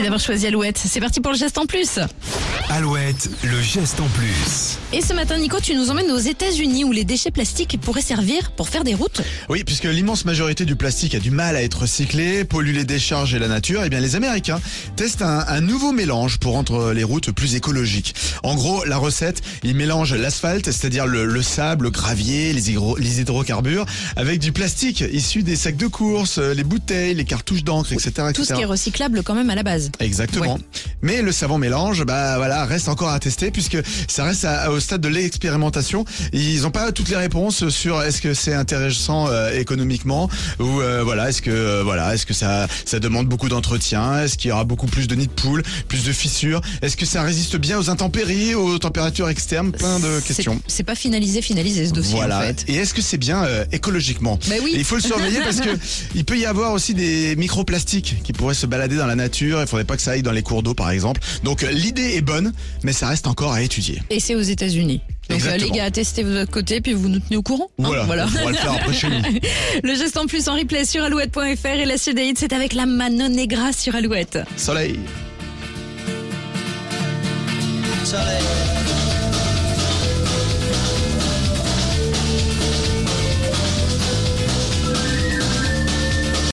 Merci d'avoir choisi Alouette. C'est parti pour le geste en plus. Alouette, le geste en plus. Et ce matin, Nico, tu nous emmènes aux États-Unis où les déchets plastiques pourraient servir pour faire des routes. Oui, puisque l'immense majorité du plastique a du mal à être recyclé, pollue les décharges et la nature, et bien les Américains testent un, un nouveau mélange pour rendre les routes plus écologiques. En gros, la recette, ils mélangent l'asphalte, c'est-à-dire le, le sable, le gravier, les, hydro- les hydrocarbures, avec du plastique issu des sacs de course, les bouteilles, les cartouches d'encre, etc., Tout ce etc.. qui est recyclable quand même à la base. Exactement. Ouais. Mais le savant mélange, bah voilà, reste encore à tester puisque ça reste à- au stade de l'expérimentation. Ils n'ont pas toutes les réponses sur est-ce que c'est intéressant euh, économiquement ou euh, voilà, est-ce que euh, voilà, est-ce que ça ça demande beaucoup d'entretien, est-ce qu'il y aura beaucoup plus de nids de poules, plus de fissures, est-ce que ça résiste bien aux intempéries, aux températures externes, plein de questions. C'est pas finalisé, finalisé ce dossier Voilà. en fait. Et est-ce que c'est bien euh, écologiquement? Bah oui. Et Il faut le surveiller parce que il peut y avoir aussi des microplastiques qui pourraient se balader dans la nature. Il faudrait pas que ça aille dans les cours d'eau, par exemple. Donc euh, l'idée est bonne, mais ça reste encore à étudier. Et c'est aux États-Unis. Donc euh, les gars, testez de votre côté, puis vous nous tenez au courant. hein, Voilà. On pourra le faire après chez nous. Le geste en plus en replay sur alouette.fr et la hits, c'est avec la Mano Negra sur Alouette. Soleil. Soleil.